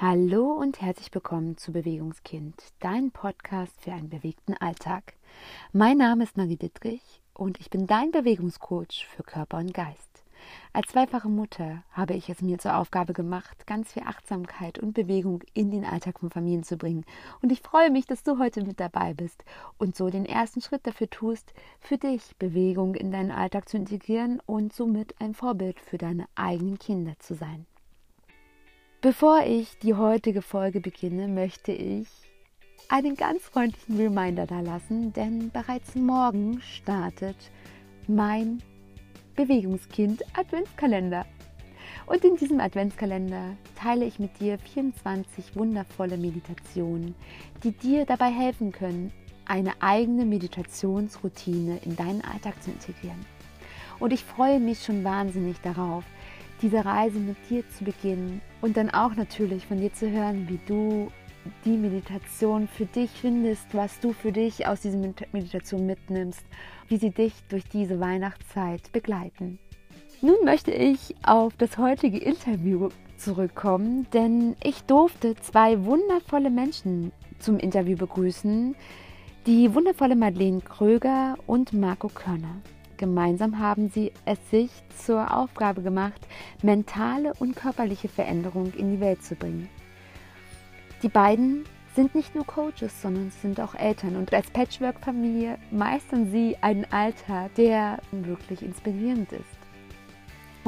Hallo und herzlich willkommen zu Bewegungskind, dein Podcast für einen bewegten Alltag. Mein Name ist Marie Dittrich und ich bin dein Bewegungscoach für Körper und Geist. Als zweifache Mutter habe ich es mir zur Aufgabe gemacht, ganz viel Achtsamkeit und Bewegung in den Alltag von Familien zu bringen. Und ich freue mich, dass du heute mit dabei bist und so den ersten Schritt dafür tust, für dich Bewegung in deinen Alltag zu integrieren und somit ein Vorbild für deine eigenen Kinder zu sein. Bevor ich die heutige Folge beginne, möchte ich einen ganz freundlichen Reminder da lassen, denn bereits morgen startet mein Bewegungskind Adventskalender. Und in diesem Adventskalender teile ich mit dir 24 wundervolle Meditationen, die dir dabei helfen können, eine eigene Meditationsroutine in deinen Alltag zu integrieren. Und ich freue mich schon wahnsinnig darauf, diese Reise mit dir zu beginnen und dann auch natürlich von dir zu hören, wie du die Meditation für dich findest, was du für dich aus dieser Meditation mitnimmst, wie sie dich durch diese Weihnachtszeit begleiten. Nun möchte ich auf das heutige Interview zurückkommen, denn ich durfte zwei wundervolle Menschen zum Interview begrüßen, die wundervolle Madeleine Kröger und Marco Körner. Gemeinsam haben sie es sich zur Aufgabe gemacht, mentale und körperliche Veränderung in die Welt zu bringen. Die beiden sind nicht nur Coaches, sondern sind auch Eltern und als Patchwork-Familie meistern sie einen Alltag, der wirklich inspirierend ist.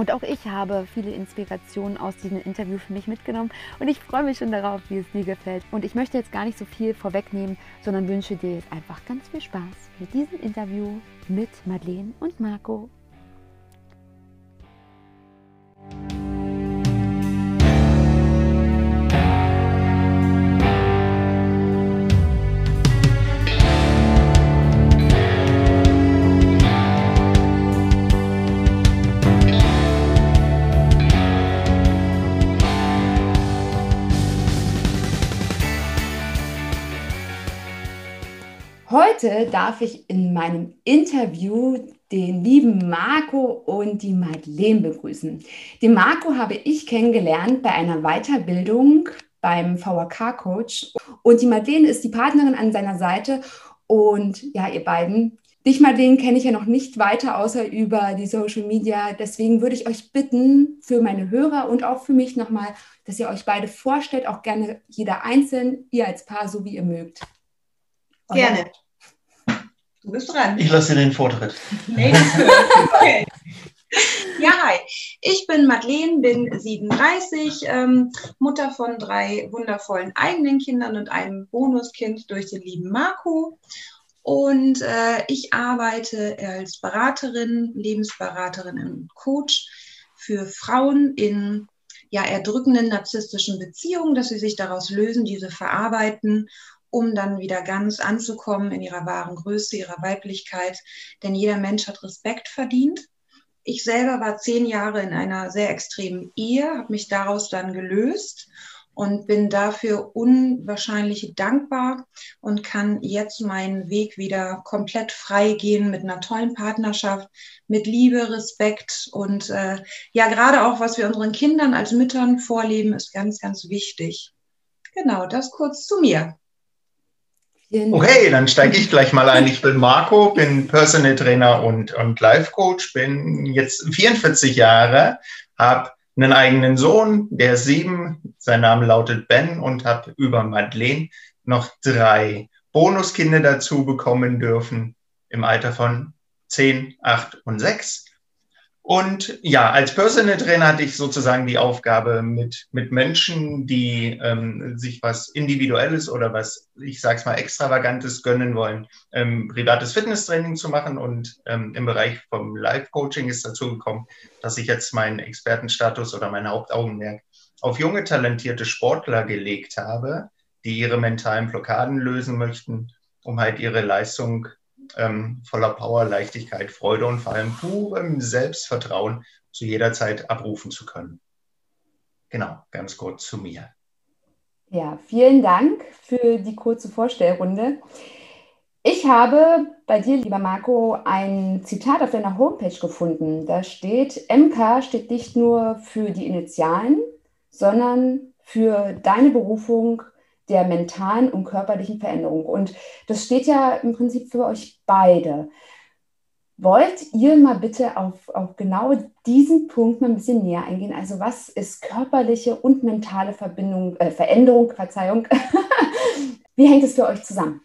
Und auch ich habe viele Inspirationen aus diesem Interview für mich mitgenommen und ich freue mich schon darauf, wie es dir gefällt. Und ich möchte jetzt gar nicht so viel vorwegnehmen, sondern wünsche dir jetzt einfach ganz viel Spaß mit diesem Interview mit Madeleine und Marco. Heute darf ich in meinem Interview den lieben Marco und die Madeleine begrüßen. Den Marco habe ich kennengelernt bei einer Weiterbildung beim VHK-Coach und die Madeleine ist die Partnerin an seiner Seite. Und ja, ihr beiden, dich Madeleine kenne ich ja noch nicht weiter außer über die Social Media. Deswegen würde ich euch bitten, für meine Hörer und auch für mich nochmal, dass ihr euch beide vorstellt, auch gerne jeder einzeln, ihr als Paar, so wie ihr mögt. Gerne. Du bist dran. Ich lasse dir den Vortritt. Nee, okay. Ja, hi. Ich bin Madeleine, bin 37, ähm, Mutter von drei wundervollen eigenen Kindern und einem Bonuskind durch den lieben Marco. Und äh, ich arbeite als Beraterin, Lebensberaterin und Coach für Frauen in ja, erdrückenden narzisstischen Beziehungen, dass sie sich daraus lösen, diese verarbeiten um dann wieder ganz anzukommen in ihrer wahren Größe, ihrer Weiblichkeit. Denn jeder Mensch hat Respekt verdient. Ich selber war zehn Jahre in einer sehr extremen Ehe, habe mich daraus dann gelöst und bin dafür unwahrscheinlich dankbar und kann jetzt meinen Weg wieder komplett frei gehen mit einer tollen Partnerschaft, mit Liebe, Respekt und äh, ja, gerade auch, was wir unseren Kindern als Müttern vorleben, ist ganz, ganz wichtig. Genau, das kurz zu mir. Okay, dann steige ich gleich mal ein. Ich bin Marco, bin Personal Trainer und, und Life Coach, bin jetzt 44 Jahre, habe einen eigenen Sohn, der ist sieben, sein Name lautet Ben und habe über Madeleine noch drei Bonuskinder dazu bekommen dürfen im Alter von 10, 8 und 6. Und ja, als Personal Trainer hatte ich sozusagen die Aufgabe, mit, mit Menschen, die ähm, sich was Individuelles oder was, ich sag's mal, Extravagantes gönnen wollen, ähm, privates Fitnesstraining zu machen. Und ähm, im Bereich vom Live-Coaching ist dazu gekommen, dass ich jetzt meinen Expertenstatus oder mein Hauptaugenmerk auf junge, talentierte Sportler gelegt habe, die ihre mentalen Blockaden lösen möchten, um halt ihre Leistung ähm, voller Power, Leichtigkeit, Freude und vor allem purem Selbstvertrauen zu jeder Zeit abrufen zu können. Genau, ganz kurz zu mir. Ja, vielen Dank für die kurze Vorstellrunde. Ich habe bei dir, lieber Marco, ein Zitat auf deiner Homepage gefunden. Da steht, MK steht nicht nur für die Initialen, sondern für deine Berufung der mentalen und körperlichen Veränderung. Und das steht ja im Prinzip für euch beide. Wollt ihr mal bitte auf, auf genau diesen Punkt mal ein bisschen näher eingehen? Also was ist körperliche und mentale Verbindung, äh, Veränderung, Verzeihung? Wie hängt es für euch zusammen?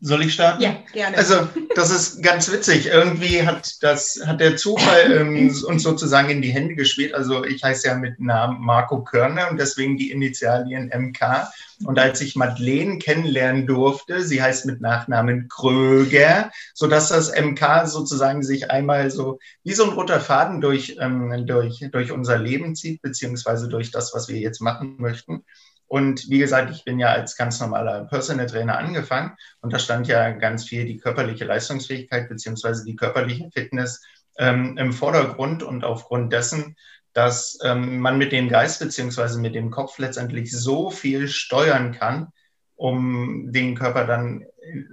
Soll ich starten? Ja, gerne. Also, das ist ganz witzig. Irgendwie hat das, hat der Zufall ähm, uns sozusagen in die Hände gespielt. Also, ich heiße ja mit Namen Marco Körner und deswegen die Initialien MK. Und als ich Madeleine kennenlernen durfte, sie heißt mit Nachnamen Kröger, sodass das MK sozusagen sich einmal so wie so ein roter Faden durch, ähm, durch, durch unser Leben zieht, beziehungsweise durch das, was wir jetzt machen möchten. Und wie gesagt, ich bin ja als ganz normaler Personal Trainer angefangen und da stand ja ganz viel die körperliche Leistungsfähigkeit beziehungsweise die körperliche Fitness ähm, im Vordergrund und aufgrund dessen, dass ähm, man mit dem Geist beziehungsweise mit dem Kopf letztendlich so viel steuern kann, um den Körper dann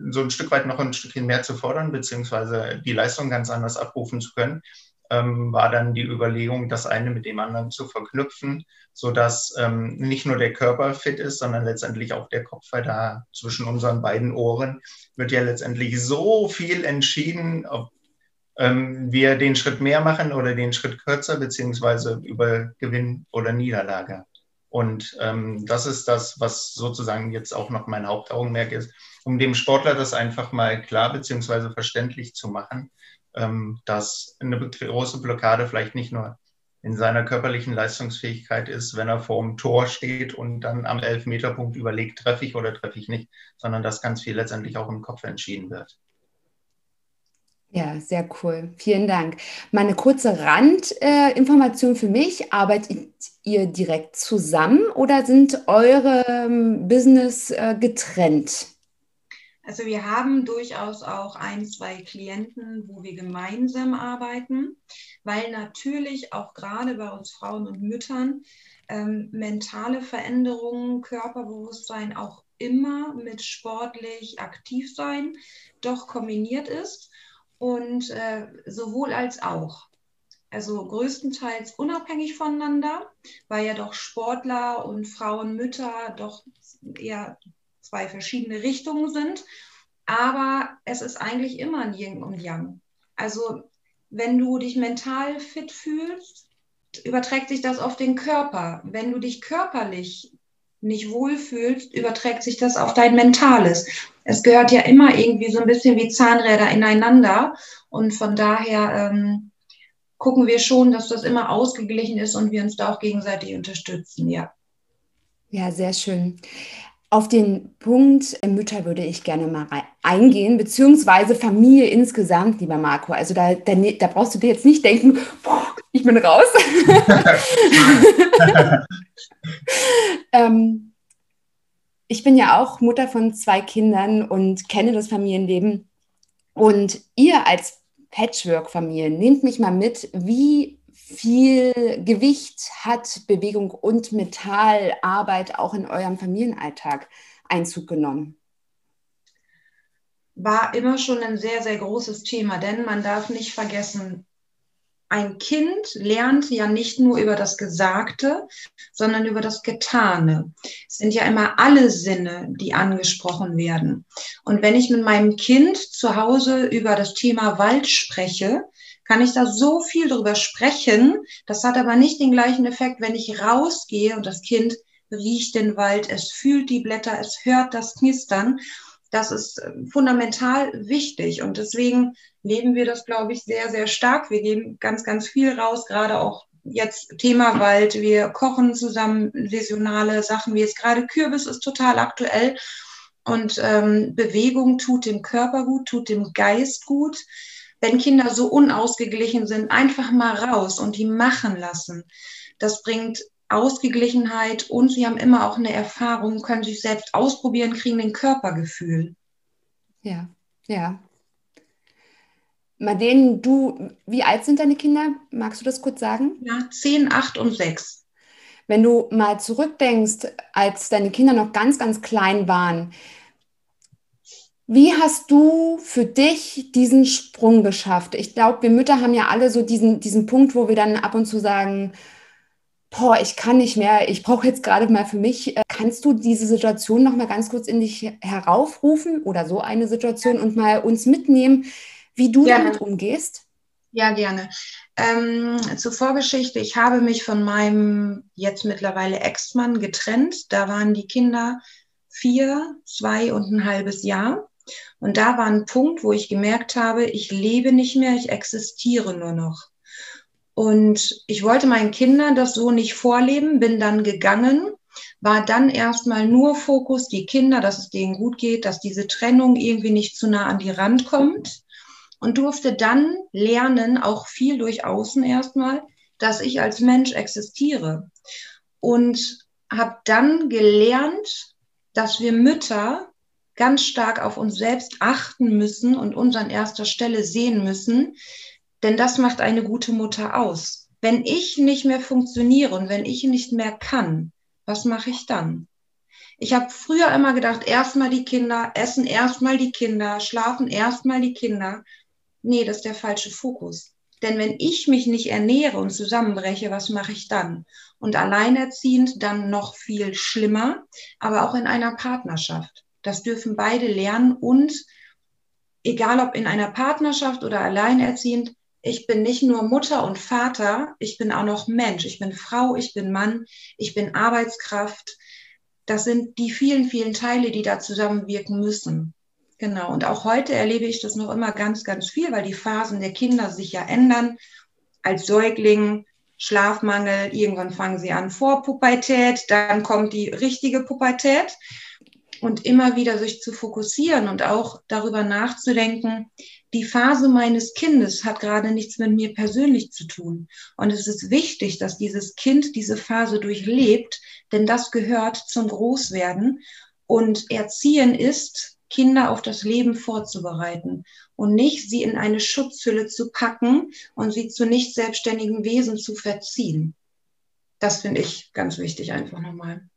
so ein Stück weit noch ein Stückchen mehr zu fordern beziehungsweise die Leistung ganz anders abrufen zu können, ähm, war dann die Überlegung, das eine mit dem anderen zu verknüpfen, sodass ähm, nicht nur der Körper fit ist, sondern letztendlich auch der Kopf, weil da zwischen unseren beiden Ohren wird ja letztendlich so viel entschieden, ob ähm, wir den Schritt mehr machen oder den Schritt kürzer, beziehungsweise über Gewinn oder Niederlage. Und ähm, das ist das, was sozusagen jetzt auch noch mein Hauptaugenmerk ist, um dem Sportler das einfach mal klar beziehungsweise verständlich zu machen, dass eine große Blockade vielleicht nicht nur in seiner körperlichen Leistungsfähigkeit ist, wenn er vor dem Tor steht und dann am Elfmeterpunkt überlegt, treffe ich oder treffe ich nicht, sondern dass ganz viel letztendlich auch im Kopf entschieden wird. Ja, sehr cool. Vielen Dank. Meine kurze Randinformation äh, für mich. Arbeitet ihr direkt zusammen oder sind eure ähm, Business äh, getrennt? Also wir haben durchaus auch ein, zwei Klienten, wo wir gemeinsam arbeiten, weil natürlich auch gerade bei uns Frauen und Müttern ähm, mentale Veränderungen, Körperbewusstsein auch immer mit sportlich aktiv sein doch kombiniert ist und äh, sowohl als auch. Also größtenteils unabhängig voneinander, weil ja doch Sportler und Frauen, Mütter doch eher zwei verschiedene Richtungen sind. Aber es ist eigentlich immer ein Yin und Yang. Also wenn du dich mental fit fühlst, überträgt sich das auf den Körper. Wenn du dich körperlich nicht wohlfühlst, überträgt sich das auf dein Mentales. Es gehört ja immer irgendwie so ein bisschen wie Zahnräder ineinander. Und von daher ähm, gucken wir schon, dass das immer ausgeglichen ist und wir uns da auch gegenseitig unterstützen, ja. Ja, sehr schön. Auf den Punkt äh, Mütter würde ich gerne mal eingehen, beziehungsweise Familie insgesamt, lieber Marco. Also da, da, ne, da brauchst du dir jetzt nicht denken, boah, ich bin raus. ähm, ich bin ja auch Mutter von zwei Kindern und kenne das Familienleben. Und ihr als Patchwork-Familie, nehmt mich mal mit, wie viel Gewicht hat Bewegung und Metallarbeit auch in eurem Familienalltag Einzug genommen? War immer schon ein sehr, sehr großes Thema, denn man darf nicht vergessen, ein Kind lernt ja nicht nur über das Gesagte, sondern über das Getane. Es sind ja immer alle Sinne, die angesprochen werden. Und wenn ich mit meinem Kind zu Hause über das Thema Wald spreche, kann ich da so viel drüber sprechen. Das hat aber nicht den gleichen Effekt, wenn ich rausgehe und das Kind riecht den Wald, es fühlt die Blätter, es hört das Knistern. Das ist äh, fundamental wichtig und deswegen leben wir das, glaube ich, sehr, sehr stark. Wir geben ganz, ganz viel raus, gerade auch jetzt Thema Wald. Wir kochen zusammen saisonale Sachen, wie jetzt gerade Kürbis ist total aktuell. Und ähm, Bewegung tut dem Körper gut, tut dem Geist gut wenn Kinder so unausgeglichen sind, einfach mal raus und die machen lassen. Das bringt Ausgeglichenheit und sie haben immer auch eine Erfahrung, können sich selbst ausprobieren, kriegen ein Körpergefühl. Ja, ja. Madeleine, du, wie alt sind deine Kinder? Magst du das kurz sagen? Ja, 10, 8 und 6. Wenn du mal zurückdenkst, als deine Kinder noch ganz, ganz klein waren, wie hast du für dich diesen Sprung geschafft? Ich glaube, wir Mütter haben ja alle so diesen, diesen Punkt, wo wir dann ab und zu sagen, boah, ich kann nicht mehr, ich brauche jetzt gerade mal für mich. Äh, kannst du diese Situation noch mal ganz kurz in dich heraufrufen oder so eine Situation und mal uns mitnehmen, wie du gerne. damit umgehst? Ja, gerne. Ähm, zur Vorgeschichte, ich habe mich von meinem jetzt mittlerweile Ex-Mann getrennt. Da waren die Kinder vier, zwei und ein halbes Jahr. Und da war ein Punkt, wo ich gemerkt habe, ich lebe nicht mehr, ich existiere nur noch. Und ich wollte meinen Kindern das so nicht vorleben, bin dann gegangen, war dann erstmal nur Fokus, die Kinder, dass es denen gut geht, dass diese Trennung irgendwie nicht zu nah an die Rand kommt und durfte dann lernen, auch viel durch Außen erstmal, dass ich als Mensch existiere. Und habe dann gelernt, dass wir Mütter ganz stark auf uns selbst achten müssen und uns an erster Stelle sehen müssen, denn das macht eine gute Mutter aus. Wenn ich nicht mehr funktioniere und wenn ich nicht mehr kann, was mache ich dann? Ich habe früher immer gedacht, erstmal die Kinder, essen erstmal die Kinder, schlafen erstmal die Kinder. Nee, das ist der falsche Fokus. Denn wenn ich mich nicht ernähre und zusammenbreche, was mache ich dann? Und alleinerziehend dann noch viel schlimmer, aber auch in einer Partnerschaft. Das dürfen beide lernen und egal ob in einer Partnerschaft oder alleinerziehend, ich bin nicht nur Mutter und Vater, ich bin auch noch Mensch. Ich bin Frau, ich bin Mann, ich bin Arbeitskraft. Das sind die vielen, vielen Teile, die da zusammenwirken müssen. Genau. Und auch heute erlebe ich das noch immer ganz, ganz viel, weil die Phasen der Kinder sich ja ändern. Als Säugling, Schlafmangel, irgendwann fangen sie an vor Pubertät, dann kommt die richtige Pubertät und immer wieder sich zu fokussieren und auch darüber nachzudenken, die Phase meines Kindes hat gerade nichts mit mir persönlich zu tun. Und es ist wichtig, dass dieses Kind diese Phase durchlebt, denn das gehört zum Großwerden. Und Erziehen ist, Kinder auf das Leben vorzubereiten und nicht sie in eine Schutzhülle zu packen und sie zu nicht selbstständigen Wesen zu verziehen. Das finde ich ganz wichtig einfach nochmal.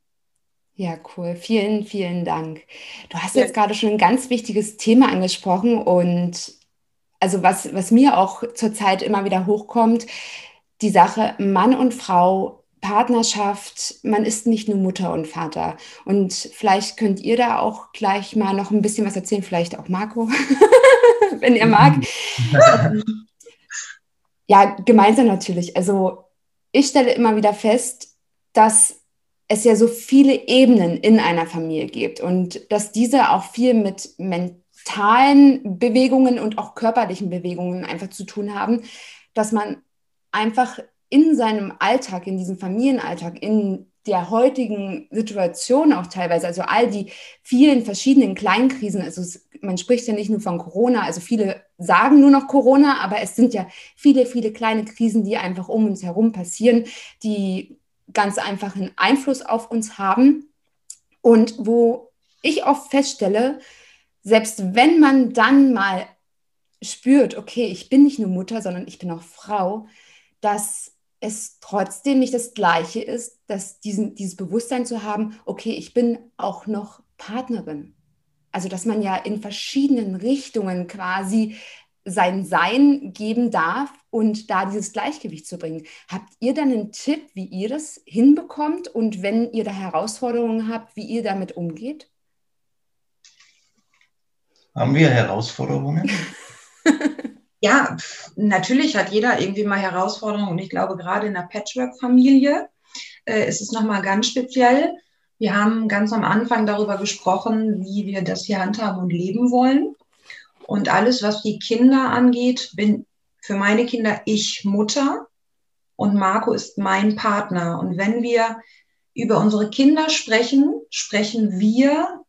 Ja, cool. Vielen, vielen Dank. Du hast ja. jetzt gerade schon ein ganz wichtiges Thema angesprochen und also was, was mir auch zurzeit immer wieder hochkommt, die Sache Mann und Frau, Partnerschaft, man ist nicht nur Mutter und Vater. Und vielleicht könnt ihr da auch gleich mal noch ein bisschen was erzählen, vielleicht auch Marco, wenn ihr mag. ja, gemeinsam natürlich. Also ich stelle immer wieder fest, dass es ja so viele Ebenen in einer Familie gibt und dass diese auch viel mit mentalen Bewegungen und auch körperlichen Bewegungen einfach zu tun haben, dass man einfach in seinem Alltag, in diesem Familienalltag, in der heutigen Situation auch teilweise, also all die vielen verschiedenen Kleinkrisen, also man spricht ja nicht nur von Corona, also viele sagen nur noch Corona, aber es sind ja viele, viele kleine Krisen, die einfach um uns herum passieren, die ganz einfach einen Einfluss auf uns haben und wo ich oft feststelle, selbst wenn man dann mal spürt, okay, ich bin nicht nur Mutter, sondern ich bin auch Frau, dass es trotzdem nicht das Gleiche ist, dass diesen, dieses Bewusstsein zu haben, okay, ich bin auch noch Partnerin. Also, dass man ja in verschiedenen Richtungen quasi sein Sein geben darf und da dieses Gleichgewicht zu bringen. Habt ihr dann einen Tipp, wie ihr das hinbekommt und wenn ihr da Herausforderungen habt, wie ihr damit umgeht? Haben wir Herausforderungen? ja, natürlich hat jeder irgendwie mal Herausforderungen und ich glaube, gerade in einer Patchwork-Familie äh, ist es nochmal ganz speziell. Wir haben ganz am Anfang darüber gesprochen, wie wir das hier handhaben und leben wollen. Und alles, was die Kinder angeht, bin für meine Kinder ich Mutter und Marco ist mein Partner. Und wenn wir über unsere Kinder sprechen, sprechen wir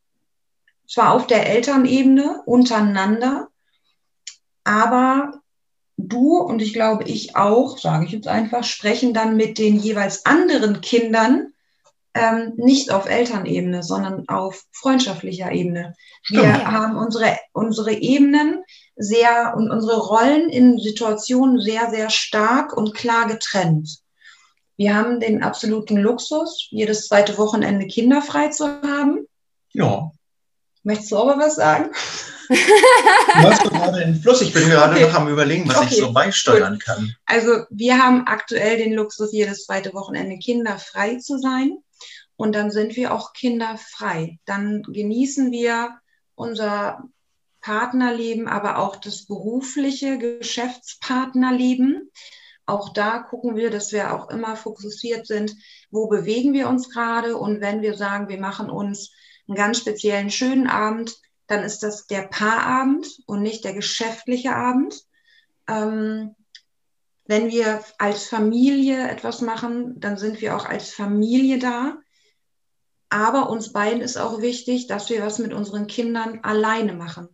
zwar auf der Elternebene untereinander, aber du und ich glaube ich auch, sage ich jetzt einfach, sprechen dann mit den jeweils anderen Kindern ähm, nicht auf Elternebene, sondern auf freundschaftlicher Ebene. Wir ja. haben unsere, unsere Ebenen sehr und unsere Rollen in Situationen sehr, sehr stark und klar getrennt. Wir haben den absoluten Luxus, jedes zweite Wochenende kinderfrei zu haben. Ja. Möchtest du aber was sagen? Was du gerade in Fluss? Ich bin gerade okay. noch am überlegen, was okay. ich so beisteuern Gut. kann. Also wir haben aktuell den Luxus, jedes zweite Wochenende kinderfrei zu sein. Und dann sind wir auch kinderfrei. Dann genießen wir unser Partnerleben, aber auch das berufliche Geschäftspartnerleben. Auch da gucken wir, dass wir auch immer fokussiert sind, wo bewegen wir uns gerade. Und wenn wir sagen, wir machen uns einen ganz speziellen schönen Abend, dann ist das der Paarabend und nicht der geschäftliche Abend. Ähm, wenn wir als Familie etwas machen, dann sind wir auch als Familie da. Aber uns beiden ist auch wichtig, dass wir was mit unseren Kindern alleine machen.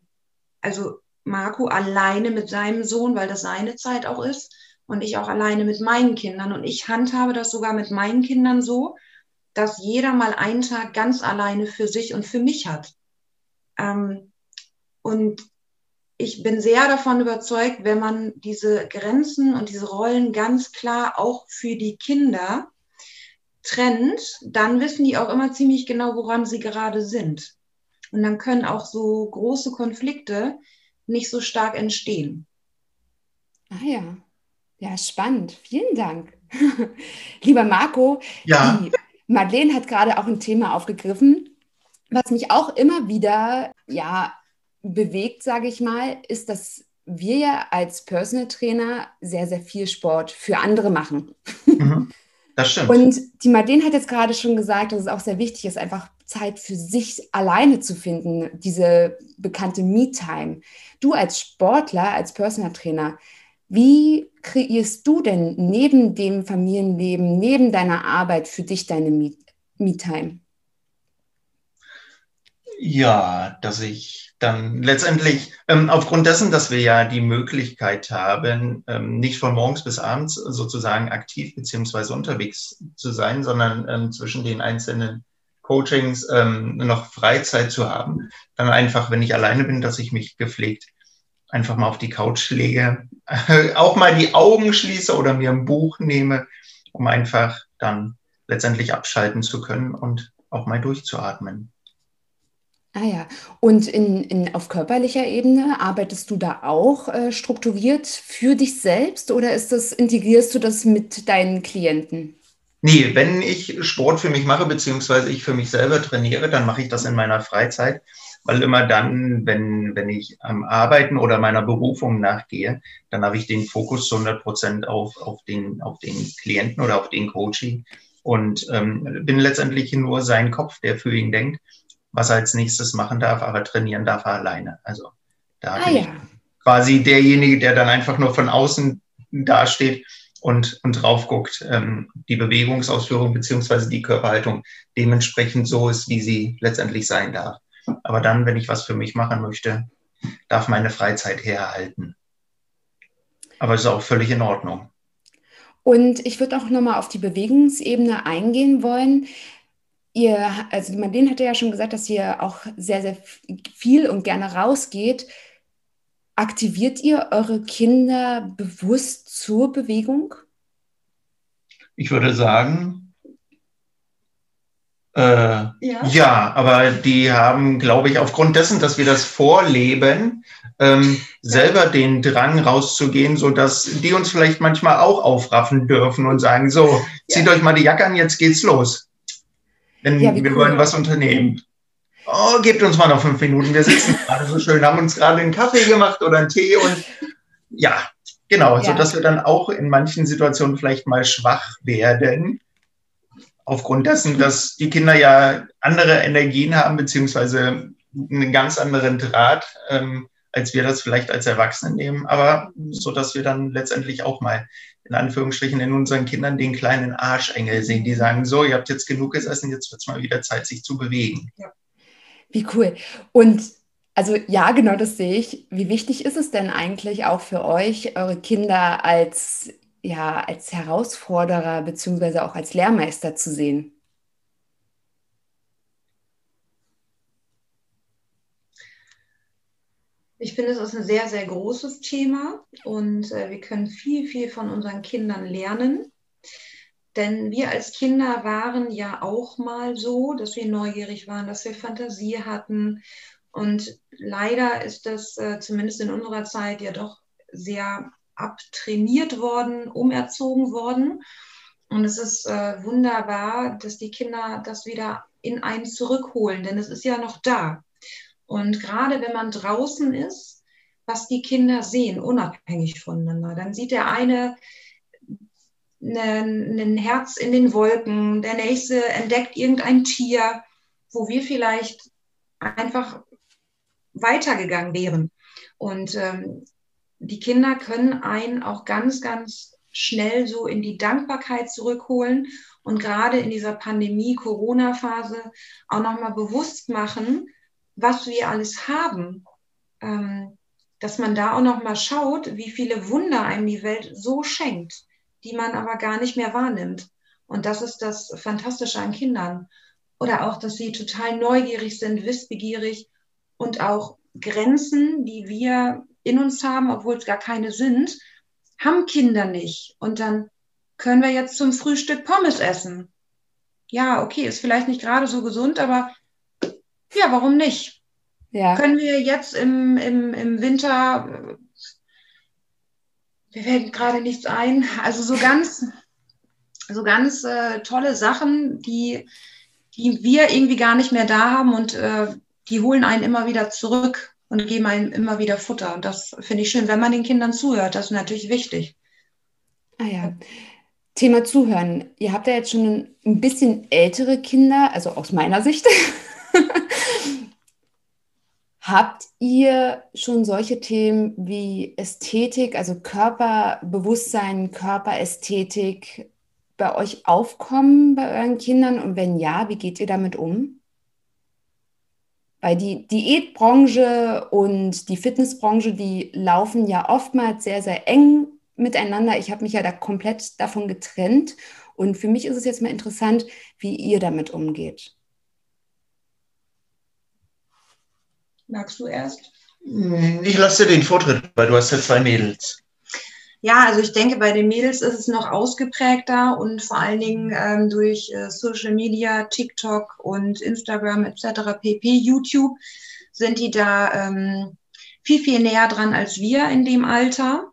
Also Marco alleine mit seinem Sohn, weil das seine Zeit auch ist und ich auch alleine mit meinen Kindern. Und ich handhabe das sogar mit meinen Kindern so, dass jeder mal einen Tag ganz alleine für sich und für mich hat. Ähm, und ich bin sehr davon überzeugt, wenn man diese Grenzen und diese Rollen ganz klar auch für die Kinder trennt, dann wissen die auch immer ziemlich genau, woran sie gerade sind. Und dann können auch so große Konflikte nicht so stark entstehen. Ah ja, ja, spannend. Vielen Dank. Lieber Marco, ja. Madeleine hat gerade auch ein Thema aufgegriffen, was mich auch immer wieder ja, bewegt, sage ich mal, ist, dass wir ja als Personal Trainer sehr, sehr viel Sport für andere machen. Mhm, das stimmt. Und die Madeleine hat jetzt gerade schon gesagt, dass es auch sehr wichtig ist, einfach Zeit für sich alleine zu finden, diese bekannte Me-Time. Du als Sportler, als Personal Trainer, wie kreierst du denn neben dem Familienleben, neben deiner Arbeit für dich deine Me-Time? Ja, dass ich dann letztendlich ähm, aufgrund dessen, dass wir ja die Möglichkeit haben, ähm, nicht von morgens bis abends sozusagen aktiv beziehungsweise unterwegs zu sein, sondern ähm, zwischen den einzelnen Coachings ähm, noch Freizeit zu haben, dann einfach, wenn ich alleine bin, dass ich mich gepflegt einfach mal auf die Couch lege, auch mal die Augen schließe oder mir ein Buch nehme, um einfach dann letztendlich abschalten zu können und auch mal durchzuatmen. Ah ja, und in, in, auf körperlicher Ebene arbeitest du da auch äh, strukturiert für dich selbst oder ist das, integrierst du das mit deinen Klienten? Nee, wenn ich Sport für mich mache, beziehungsweise ich für mich selber trainiere, dann mache ich das in meiner Freizeit weil immer dann, wenn, wenn ich am Arbeiten oder meiner Berufung nachgehe, dann habe ich den Fokus zu 100 Prozent auf, auf, den, auf den Klienten oder auf den Coaching. Und ähm, bin letztendlich nur sein Kopf, der für ihn denkt, was er als nächstes machen darf, aber trainieren darf er alleine. Also da ah, bin ja. ich quasi derjenige, der dann einfach nur von außen dasteht und, und drauf guckt, ähm, die Bewegungsausführung beziehungsweise die Körperhaltung dementsprechend so ist, wie sie letztendlich sein darf. Aber dann, wenn ich was für mich machen möchte, darf meine Freizeit herhalten. Aber es ist auch völlig in Ordnung. Und ich würde auch nochmal auf die Bewegungsebene eingehen wollen. Ihr, also Marlene hatte ja schon gesagt, dass ihr auch sehr, sehr viel und gerne rausgeht. Aktiviert ihr eure Kinder bewusst zur Bewegung? Ich würde sagen, äh, ja. ja. aber die haben, glaube ich, aufgrund dessen, dass wir das vorleben, ähm, selber den Drang rauszugehen, so dass die uns vielleicht manchmal auch aufraffen dürfen und sagen, so, zieht ja. euch mal die Jacke an, jetzt geht's los. Denn ja, wir cool. wollen was unternehmen. Oh, gebt uns mal noch fünf Minuten. Wir sitzen gerade so schön, haben uns gerade einen Kaffee gemacht oder einen Tee und ja, genau, ja. so dass wir dann auch in manchen Situationen vielleicht mal schwach werden aufgrund dessen, dass die Kinder ja andere Energien haben, beziehungsweise einen ganz anderen Draht, ähm, als wir das vielleicht als Erwachsene nehmen, aber so, dass wir dann letztendlich auch mal in Anführungsstrichen in unseren Kindern den kleinen Arschengel sehen, die sagen, so, ihr habt jetzt genug gesessen, jetzt wird es mal wieder Zeit, sich zu bewegen. Ja. Wie cool. Und also ja, genau das sehe ich. Wie wichtig ist es denn eigentlich auch für euch, eure Kinder als ja als Herausforderer beziehungsweise auch als Lehrmeister zu sehen? Ich finde, es ist ein sehr, sehr großes Thema und äh, wir können viel, viel von unseren Kindern lernen. Denn wir als Kinder waren ja auch mal so, dass wir neugierig waren, dass wir Fantasie hatten Und leider ist das äh, zumindest in unserer Zeit ja doch sehr abtrainiert worden, umerzogen worden. Und es ist äh, wunderbar, dass die Kinder das wieder in einen zurückholen, denn es ist ja noch da. Und gerade wenn man draußen ist, was die Kinder sehen, unabhängig voneinander, dann sieht der eine ein Herz in den Wolken, der nächste entdeckt irgendein Tier, wo wir vielleicht einfach weitergegangen wären. Und ähm, die Kinder können einen auch ganz, ganz schnell so in die Dankbarkeit zurückholen und gerade in dieser Pandemie-Corona-Phase auch nochmal bewusst machen, was wir alles haben. Ähm, dass man da auch nochmal schaut, wie viele Wunder einem die Welt so schenkt, die man aber gar nicht mehr wahrnimmt. Und das ist das Fantastische an Kindern. Oder auch, dass sie total neugierig sind, wissbegierig und auch Grenzen, die wir in uns haben, obwohl es gar keine sind, haben Kinder nicht. Und dann können wir jetzt zum Frühstück Pommes essen. Ja, okay, ist vielleicht nicht gerade so gesund, aber ja, warum nicht? Ja. Können wir jetzt im, im, im Winter, mir fällt gerade nichts ein, also so ganz, so ganz äh, tolle Sachen, die, die wir irgendwie gar nicht mehr da haben und äh, die holen einen immer wieder zurück und geben einem immer wieder Futter. Und das finde ich schön, wenn man den Kindern zuhört. Das ist natürlich wichtig. Ah ja. Thema Zuhören. Ihr habt ja jetzt schon ein bisschen ältere Kinder, also aus meiner Sicht. Habt ihr schon solche Themen wie Ästhetik, also Körperbewusstsein, Körperästhetik bei euch aufkommen bei euren Kindern? Und wenn ja, wie geht ihr damit um? Weil die Diätbranche und die Fitnessbranche, die laufen ja oftmals sehr, sehr eng miteinander. Ich habe mich ja da komplett davon getrennt. Und für mich ist es jetzt mal interessant, wie ihr damit umgeht. Magst du erst? Ich lasse dir den Vortritt, weil du hast ja zwei Mädels. Ja, also ich denke, bei den Mädels ist es noch ausgeprägter und vor allen Dingen ähm, durch äh, Social Media, TikTok und Instagram etc., pp, YouTube sind die da ähm, viel, viel näher dran als wir in dem Alter.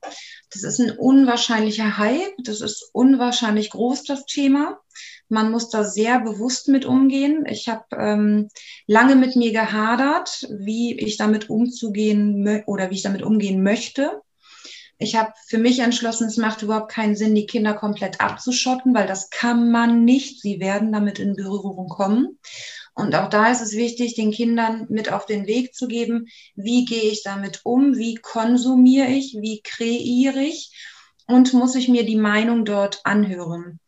Das ist ein unwahrscheinlicher Hype, das ist unwahrscheinlich groß, das Thema. Man muss da sehr bewusst mit umgehen. Ich habe ähm, lange mit mir gehadert, wie ich damit umzugehen oder wie ich damit umgehen möchte. Ich habe für mich entschlossen, es macht überhaupt keinen Sinn, die Kinder komplett abzuschotten, weil das kann man nicht. Sie werden damit in Berührung kommen. Und auch da ist es wichtig, den Kindern mit auf den Weg zu geben, wie gehe ich damit um, wie konsumiere ich, wie kreiere ich und muss ich mir die Meinung dort anhören.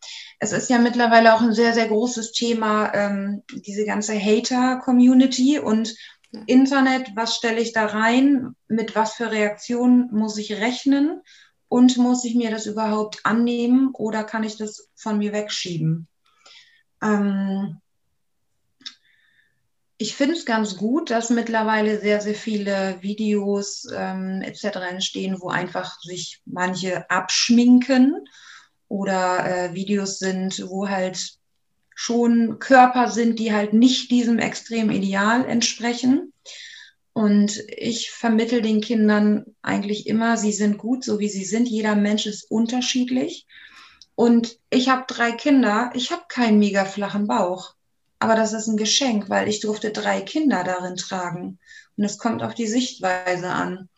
Es ist ja mittlerweile auch ein sehr, sehr großes Thema, ähm, diese ganze Hater-Community und Internet, was stelle ich da rein, mit was für Reaktionen muss ich rechnen und muss ich mir das überhaupt annehmen oder kann ich das von mir wegschieben? Ähm ich finde es ganz gut, dass mittlerweile sehr, sehr viele Videos ähm, etc. entstehen, wo einfach sich manche abschminken oder äh, Videos sind, wo halt schon Körper sind, die halt nicht diesem extremen Ideal entsprechen. Und ich vermittel den Kindern eigentlich immer, sie sind gut, so wie sie sind. Jeder Mensch ist unterschiedlich. Und ich habe drei Kinder, ich habe keinen mega flachen Bauch. Aber das ist ein Geschenk, weil ich durfte drei Kinder darin tragen. Und es kommt auf die Sichtweise an.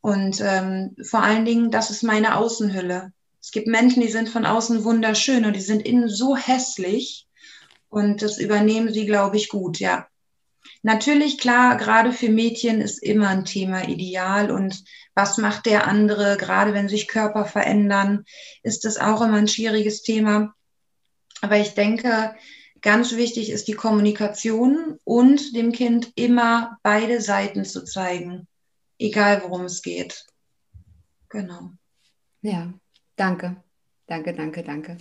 Und ähm, vor allen Dingen, das ist meine Außenhülle. Es gibt Menschen, die sind von außen wunderschön und die sind innen so hässlich. Und das übernehmen sie, glaube ich, gut, ja. Natürlich, klar, gerade für Mädchen ist immer ein Thema Ideal und was macht der andere, gerade wenn sich Körper verändern, ist das auch immer ein schwieriges Thema. Aber ich denke, ganz wichtig ist die Kommunikation und dem Kind immer beide Seiten zu zeigen, egal worum es geht. Genau. Ja, danke. Danke, danke, danke.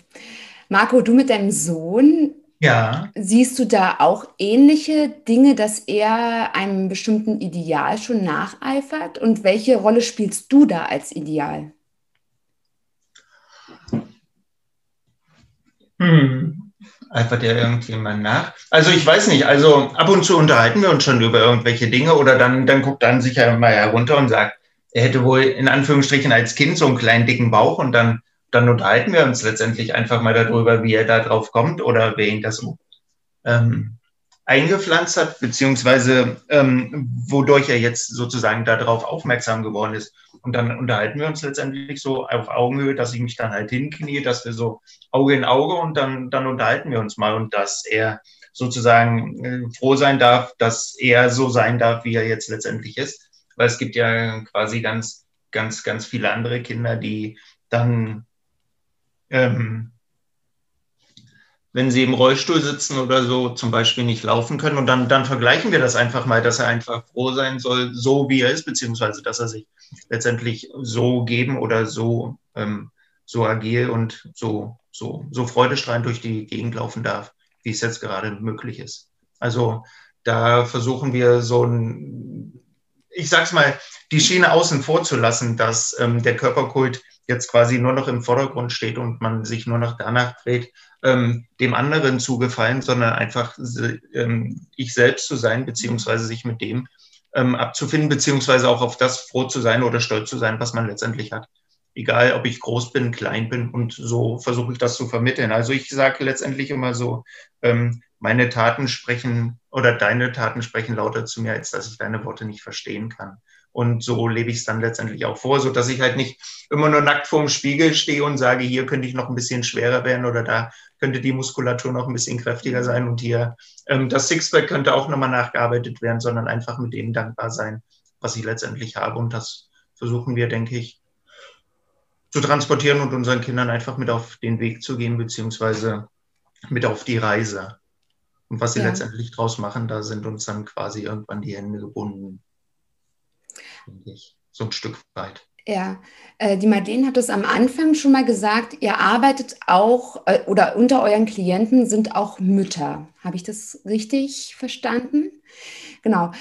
Marco, du mit deinem Sohn, ja. Siehst du da auch ähnliche Dinge, dass er einem bestimmten Ideal schon nacheifert? Und welche Rolle spielst du da als Ideal? Hm. Eifert ja irgendjemand nach? Also ich weiß nicht, also ab und zu unterhalten wir uns schon über irgendwelche Dinge oder dann, dann guckt dann sicher mal herunter und sagt, er hätte wohl in Anführungsstrichen als Kind so einen kleinen dicken Bauch und dann, dann unterhalten wir uns letztendlich einfach mal darüber, wie er da drauf kommt oder wer ihn das ähm, eingepflanzt hat, beziehungsweise ähm, wodurch er jetzt sozusagen darauf aufmerksam geworden ist. Und dann unterhalten wir uns letztendlich so auf Augenhöhe, dass ich mich dann halt hinknie, dass wir so Auge in Auge und dann, dann unterhalten wir uns mal und dass er sozusagen äh, froh sein darf, dass er so sein darf, wie er jetzt letztendlich ist. Weil es gibt ja quasi ganz, ganz, ganz viele andere Kinder, die dann ähm, wenn sie im Rollstuhl sitzen oder so zum Beispiel nicht laufen können. Und dann, dann vergleichen wir das einfach mal, dass er einfach froh sein soll, so wie er ist, beziehungsweise dass er sich letztendlich so geben oder so, ähm, so agil und so, so, so freudestrahlend durch die Gegend laufen darf, wie es jetzt gerade möglich ist. Also da versuchen wir so ein, ich sag's mal, die Schiene außen vor zu lassen, dass ähm, der Körperkult jetzt quasi nur noch im Vordergrund steht und man sich nur noch danach dreht, ähm, dem anderen zu gefallen, sondern einfach ähm, ich selbst zu sein, beziehungsweise sich mit dem ähm, abzufinden, beziehungsweise auch auf das froh zu sein oder stolz zu sein, was man letztendlich hat. Egal, ob ich groß bin, klein bin und so versuche ich das zu vermitteln. Also ich sage letztendlich immer so, ähm, meine Taten sprechen oder deine Taten sprechen lauter zu mir, als dass ich deine Worte nicht verstehen kann. Und so lebe ich es dann letztendlich auch vor, so dass ich halt nicht immer nur nackt vorm Spiegel stehe und sage, hier könnte ich noch ein bisschen schwerer werden oder da könnte die Muskulatur noch ein bisschen kräftiger sein und hier ähm, das Sixpack könnte auch nochmal nachgearbeitet werden, sondern einfach mit dem dankbar sein, was ich letztendlich habe. Und das versuchen wir, denke ich, zu transportieren und unseren Kindern einfach mit auf den Weg zu gehen, beziehungsweise mit auf die Reise. Und was sie ja. letztendlich draus machen, da sind uns dann quasi irgendwann die Hände gebunden so ein Stück weit. Ja, äh, die Madeleine hat es am Anfang schon mal gesagt, ihr arbeitet auch äh, oder unter euren Klienten sind auch Mütter. Habe ich das richtig verstanden? Genau.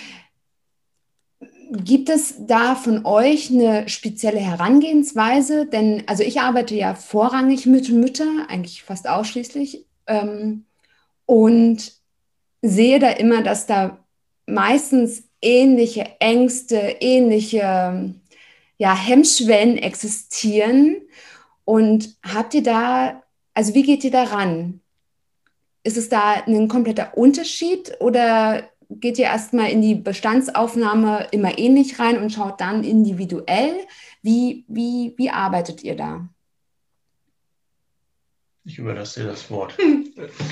Gibt es da von euch eine spezielle Herangehensweise? Denn also ich arbeite ja vorrangig mit Müttern, eigentlich fast ausschließlich, ähm, und sehe da immer, dass da meistens ähnliche Ängste, ähnliche ja, Hemmschwellen existieren. Und habt ihr da, also wie geht ihr daran? Ist es da ein kompletter Unterschied oder geht ihr erstmal in die Bestandsaufnahme immer ähnlich rein und schaut dann individuell? Wie, wie, wie arbeitet ihr da? Ich überlasse dir das Wort. Hm.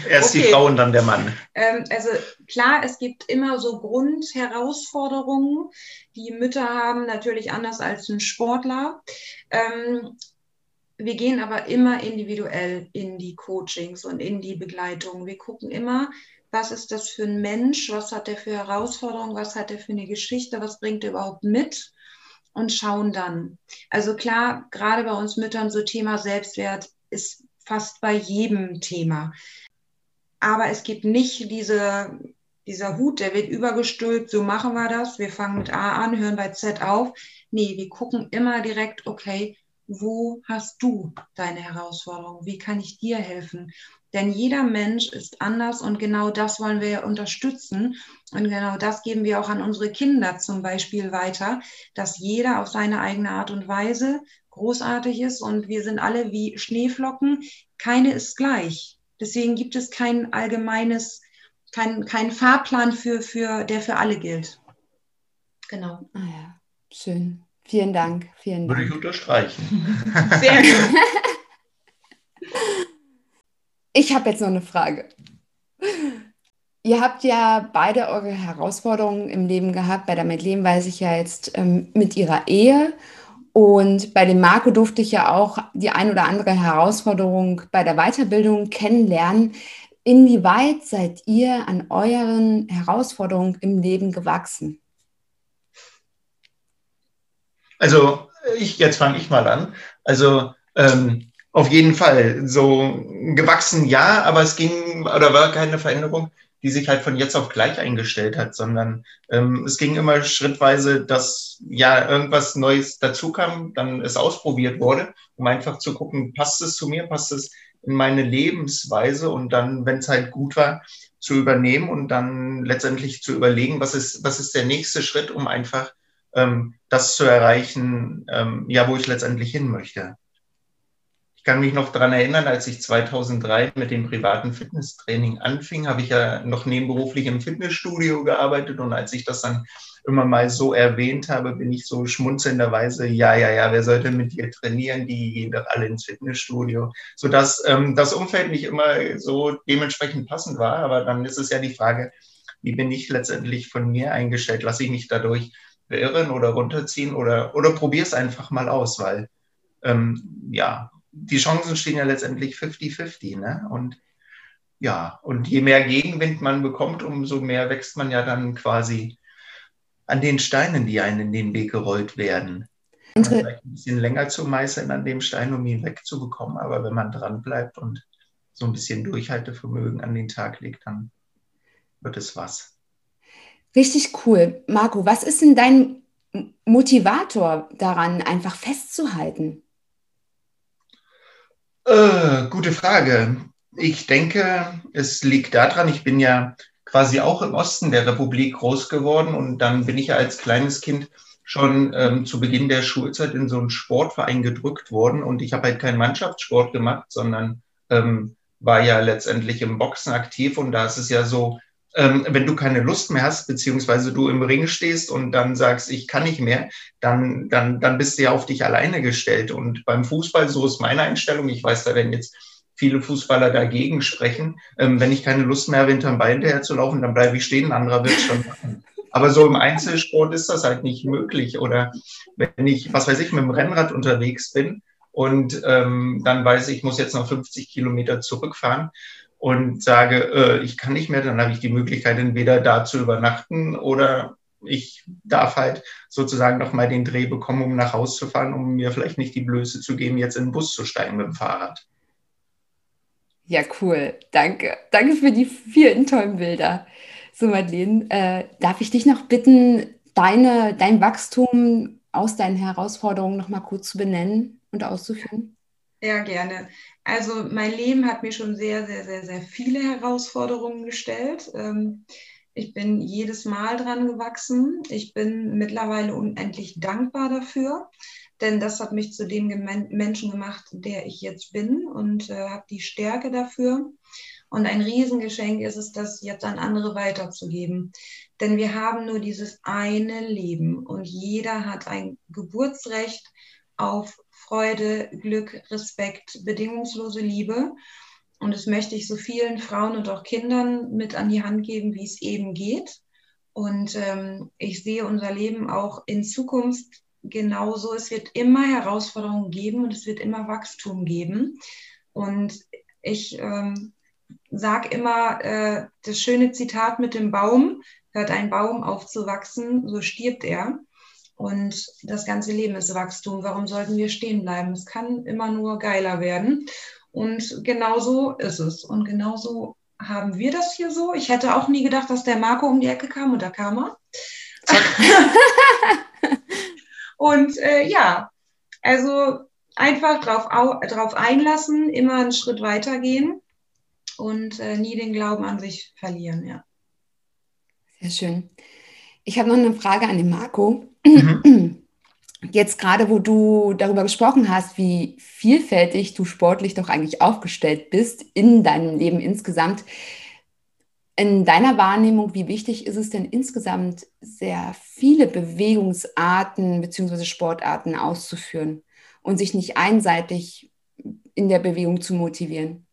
Erst okay. die Frau und dann der Mann. Ähm, also klar, es gibt immer so Grundherausforderungen, die Mütter haben, natürlich anders als ein Sportler. Ähm, wir gehen aber immer individuell in die Coachings und in die Begleitung. Wir gucken immer, was ist das für ein Mensch, was hat er für Herausforderungen, was hat er für eine Geschichte, was bringt er überhaupt mit und schauen dann. Also klar, gerade bei uns Müttern so Thema Selbstwert ist fast bei jedem Thema. Aber es gibt nicht diese, dieser Hut, der wird übergestülpt, so machen wir das. Wir fangen mit A an, hören bei Z auf. Nee, wir gucken immer direkt, okay, wo hast du deine Herausforderung? Wie kann ich dir helfen? Denn jeder Mensch ist anders und genau das wollen wir unterstützen. Und genau das geben wir auch an unsere Kinder zum Beispiel weiter, dass jeder auf seine eigene Art und Weise großartig ist und wir sind alle wie Schneeflocken. Keine ist gleich. Deswegen gibt es kein allgemeines, kein, kein Fahrplan für, für, der für alle gilt. Genau. Ah ja, schön. Vielen Dank. Vielen Würde Dank. ich unterstreichen. Sehr gut. ich habe jetzt noch eine Frage. Ihr habt ja beide eure Herausforderungen im Leben gehabt. Bei der Madeleine weiß ich ja jetzt ähm, mit ihrer Ehe und bei dem Marco durfte ich ja auch die ein oder andere Herausforderung bei der Weiterbildung kennenlernen. Inwieweit seid ihr an euren Herausforderungen im Leben gewachsen? Also ich, jetzt fange ich mal an. Also ähm, auf jeden Fall so gewachsen ja, aber es ging oder war keine Veränderung die sich halt von jetzt auf gleich eingestellt hat, sondern ähm, es ging immer schrittweise, dass ja irgendwas Neues dazu kam, dann es ausprobiert wurde, um einfach zu gucken, passt es zu mir, passt es in meine Lebensweise und dann, wenn es halt gut war, zu übernehmen und dann letztendlich zu überlegen, was ist, was ist der nächste Schritt, um einfach ähm, das zu erreichen, ähm, ja, wo ich letztendlich hin möchte. Kann mich noch daran erinnern, als ich 2003 mit dem privaten Fitnesstraining anfing, habe ich ja noch nebenberuflich im Fitnessstudio gearbeitet und als ich das dann immer mal so erwähnt habe, bin ich so schmunzelnderweise, ja, ja, ja, wer sollte mit dir trainieren? Die gehen doch alle ins Fitnessstudio. Sodass ähm, das Umfeld nicht immer so dementsprechend passend war. Aber dann ist es ja die Frage, wie bin ich letztendlich von mir eingestellt? Lasse ich mich dadurch beirren oder runterziehen oder, oder probiere es einfach mal aus, weil ähm, ja, die Chancen stehen ja letztendlich 50-50. Ne? Und ja, und je mehr Gegenwind man bekommt, umso mehr wächst man ja dann quasi an den Steinen, die einem in den Weg gerollt werden. Vielleicht ein bisschen länger zu meißeln an dem Stein, um ihn wegzubekommen, aber wenn man dran bleibt und so ein bisschen Durchhaltevermögen an den Tag legt, dann wird es was. Richtig cool. Marco, was ist denn dein Motivator daran, einfach festzuhalten? Äh, gute Frage. Ich denke, es liegt daran, ich bin ja quasi auch im Osten der Republik groß geworden und dann bin ich ja als kleines Kind schon ähm, zu Beginn der Schulzeit in so einen Sportverein gedrückt worden und ich habe halt keinen Mannschaftssport gemacht, sondern ähm, war ja letztendlich im Boxen aktiv und da ist es ja so, ähm, wenn du keine Lust mehr hast, beziehungsweise du im Ring stehst und dann sagst, ich kann nicht mehr, dann, dann, dann bist du ja auf dich alleine gestellt. Und beim Fußball, so ist meine Einstellung, ich weiß, da werden jetzt viele Fußballer dagegen sprechen, ähm, wenn ich keine Lust mehr habe, hinterm Bein hinterher zu laufen, dann bleibe ich stehen, ein anderer wird schon machen. Aber so im Einzelsport ist das halt nicht möglich. Oder wenn ich, was weiß ich, mit dem Rennrad unterwegs bin und ähm, dann weiß ich, ich muss jetzt noch 50 Kilometer zurückfahren, und sage, äh, ich kann nicht mehr, dann habe ich die Möglichkeit, entweder da zu übernachten oder ich darf halt sozusagen nochmal den Dreh bekommen, um nach Hause zu fahren, um mir vielleicht nicht die Blöße zu geben, jetzt in den Bus zu steigen mit dem Fahrrad. Ja, cool. Danke. Danke für die vielen tollen Bilder. So, Madeleine, äh, darf ich dich noch bitten, deine, dein Wachstum aus deinen Herausforderungen nochmal kurz zu benennen und auszuführen? Ja, gerne. Also mein Leben hat mir schon sehr, sehr, sehr, sehr viele Herausforderungen gestellt. Ähm, ich bin jedes Mal dran gewachsen. Ich bin mittlerweile unendlich dankbar dafür, denn das hat mich zu dem Menschen gemacht, der ich jetzt bin und äh, habe die Stärke dafür. Und ein Riesengeschenk ist es, das jetzt an andere weiterzugeben. Denn wir haben nur dieses eine Leben und jeder hat ein Geburtsrecht auf Freude, Glück, Respekt, bedingungslose Liebe. Und das möchte ich so vielen Frauen und auch Kindern mit an die Hand geben, wie es eben geht. Und ähm, ich sehe unser Leben auch in Zukunft genauso. Es wird immer Herausforderungen geben und es wird immer Wachstum geben. Und ich ähm, sage immer äh, das schöne Zitat mit dem Baum, hört ein Baum auf zu wachsen, so stirbt er. Und das ganze Leben ist Wachstum. Warum sollten wir stehen bleiben? Es kann immer nur geiler werden. Und genauso ist es. Und genauso haben wir das hier so. Ich hätte auch nie gedacht, dass der Marco um die Ecke kam und da kam er. und äh, ja, also einfach drauf, drauf einlassen, immer einen Schritt weitergehen und äh, nie den Glauben an sich verlieren, ja. Sehr schön. Ich habe noch eine Frage an den Marco. Mhm. Jetzt gerade, wo du darüber gesprochen hast, wie vielfältig du sportlich doch eigentlich aufgestellt bist in deinem Leben insgesamt, in deiner Wahrnehmung, wie wichtig ist es denn insgesamt, sehr viele Bewegungsarten bzw. Sportarten auszuführen und sich nicht einseitig in der Bewegung zu motivieren?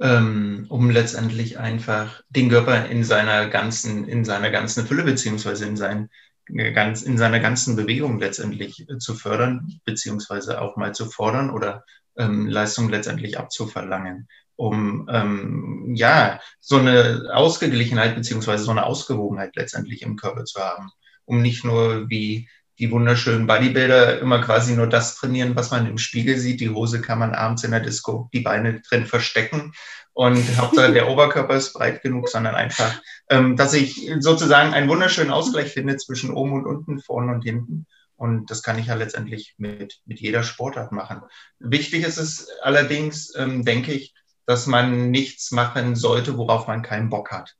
ähm, um letztendlich einfach den Körper in seiner ganzen, in seiner ganzen Fülle beziehungsweise in seinen ganz, in seiner ganzen Bewegung letztendlich äh, zu fördern, beziehungsweise auch mal zu fordern oder ähm, Leistung letztendlich abzuverlangen, um ähm, ja so eine Ausgeglichenheit beziehungsweise so eine Ausgewogenheit letztendlich im Körper zu haben, um nicht nur wie die wunderschönen Bodybuilder immer quasi nur das trainieren, was man im Spiegel sieht. Die Hose kann man abends in der Disco, die Beine drin verstecken und Hauptsache der Oberkörper ist breit genug, sondern einfach, ähm, dass ich sozusagen einen wunderschönen Ausgleich finde zwischen oben und unten, vorne und hinten Und das kann ich ja letztendlich mit, mit jeder Sportart machen. Wichtig ist es allerdings, ähm, denke ich, dass man nichts machen sollte, worauf man keinen Bock hat.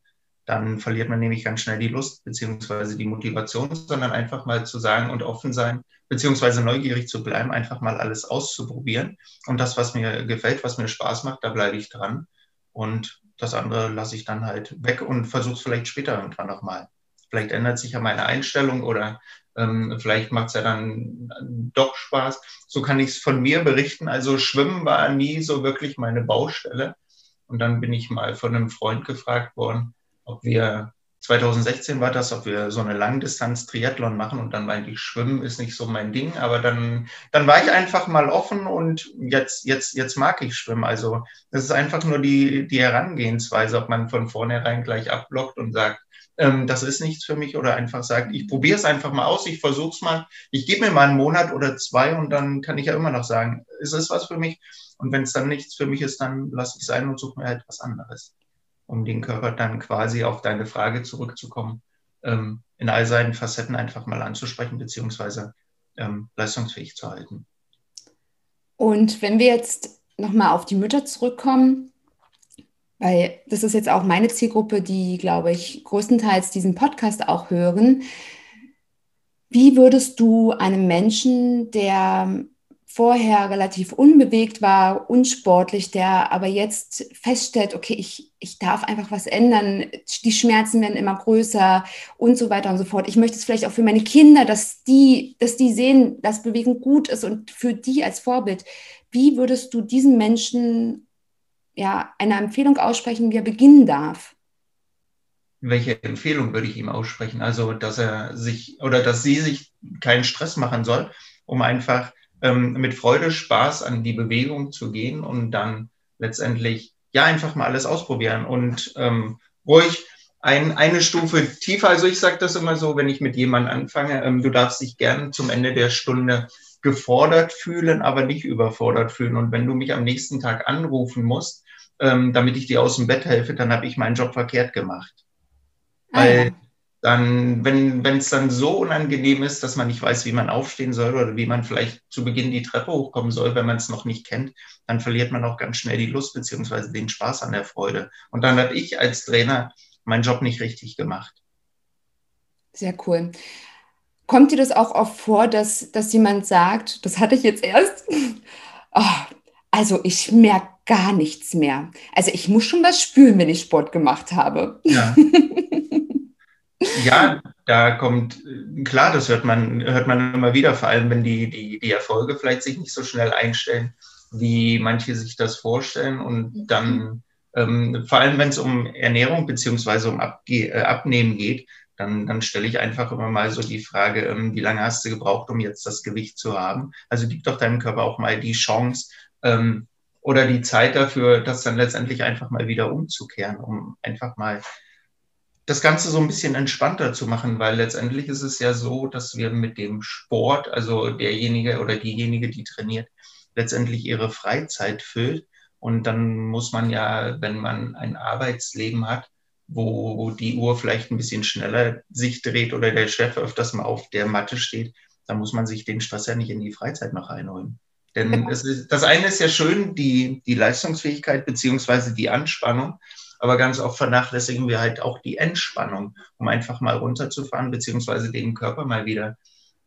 Dann verliert man nämlich ganz schnell die Lust beziehungsweise die Motivation, sondern einfach mal zu sagen und offen sein, beziehungsweise neugierig zu bleiben, einfach mal alles auszuprobieren. Und das, was mir gefällt, was mir Spaß macht, da bleibe ich dran. Und das andere lasse ich dann halt weg und versuche es vielleicht später irgendwann nochmal. Vielleicht ändert sich ja meine Einstellung oder ähm, vielleicht macht es ja dann doch Spaß. So kann ich es von mir berichten. Also Schwimmen war nie so wirklich meine Baustelle. Und dann bin ich mal von einem Freund gefragt worden, ob wir 2016 war das, ob wir so eine Langdistanz-Triathlon machen und dann meinte ich, Schwimmen ist nicht so mein Ding, aber dann, dann war ich einfach mal offen und jetzt, jetzt, jetzt mag ich Schwimmen. Also das ist einfach nur die, die Herangehensweise, ob man von vornherein gleich abblockt und sagt, ähm, das ist nichts für mich oder einfach sagt, ich probiere es einfach mal aus, ich versuche es mal, ich gebe mir mal einen Monat oder zwei und dann kann ich ja immer noch sagen, ist es was für mich? Und wenn es dann nichts für mich ist, dann lasse ich es sein und suche mir halt was anderes um den Körper dann quasi auf deine Frage zurückzukommen, ähm, in all seinen Facetten einfach mal anzusprechen, beziehungsweise ähm, leistungsfähig zu halten. Und wenn wir jetzt nochmal auf die Mütter zurückkommen, weil das ist jetzt auch meine Zielgruppe, die, glaube ich, größtenteils diesen Podcast auch hören. Wie würdest du einem Menschen, der vorher relativ unbewegt war, unsportlich, der aber jetzt feststellt, okay, ich, ich darf einfach was ändern, die Schmerzen werden immer größer und so weiter und so fort. Ich möchte es vielleicht auch für meine Kinder, dass die, dass die sehen, dass Bewegung gut ist und für die als Vorbild. Wie würdest du diesen Menschen ja eine Empfehlung aussprechen, wie er beginnen darf? Welche Empfehlung würde ich ihm aussprechen? Also, dass er sich oder dass sie sich keinen Stress machen soll, um einfach ähm, mit Freude, Spaß an die Bewegung zu gehen und dann letztendlich ja einfach mal alles ausprobieren und ähm, ruhig ein, eine Stufe tiefer. Also ich sage das immer so, wenn ich mit jemandem anfange, ähm, du darfst dich gern zum Ende der Stunde gefordert fühlen, aber nicht überfordert fühlen. Und wenn du mich am nächsten Tag anrufen musst, ähm, damit ich dir aus dem Bett helfe, dann habe ich meinen Job verkehrt gemacht. Ah, Weil ja dann, wenn es dann so unangenehm ist, dass man nicht weiß, wie man aufstehen soll oder wie man vielleicht zu Beginn die Treppe hochkommen soll, wenn man es noch nicht kennt, dann verliert man auch ganz schnell die Lust beziehungsweise den Spaß an der Freude. Und dann habe ich als Trainer meinen Job nicht richtig gemacht. Sehr cool. Kommt dir das auch oft vor, dass, dass jemand sagt, das hatte ich jetzt erst, oh, also ich merke gar nichts mehr. Also ich muss schon was spüren, wenn ich Sport gemacht habe. Ja. Ja, da kommt, klar, das hört man, hört man immer wieder, vor allem wenn die, die, die Erfolge vielleicht sich nicht so schnell einstellen, wie manche sich das vorstellen. Und dann, ähm, vor allem wenn es um Ernährung beziehungsweise um Abge äh, Abnehmen geht, dann, dann stelle ich einfach immer mal so die Frage, ähm, wie lange hast du gebraucht, um jetzt das Gewicht zu haben? Also gib doch deinem Körper auch mal die Chance ähm, oder die Zeit dafür, das dann letztendlich einfach mal wieder umzukehren, um einfach mal das Ganze so ein bisschen entspannter zu machen, weil letztendlich ist es ja so, dass wir mit dem Sport, also derjenige oder diejenige, die trainiert, letztendlich ihre Freizeit füllt. Und dann muss man ja, wenn man ein Arbeitsleben hat, wo die Uhr vielleicht ein bisschen schneller sich dreht oder der Chef öfters mal auf der Matte steht, dann muss man sich den Stress ja nicht in die Freizeit noch einholen. Denn es ist, das eine ist ja schön, die, die Leistungsfähigkeit beziehungsweise die Anspannung. Aber ganz oft vernachlässigen wir halt auch die Entspannung, um einfach mal runterzufahren, beziehungsweise dem Körper mal wieder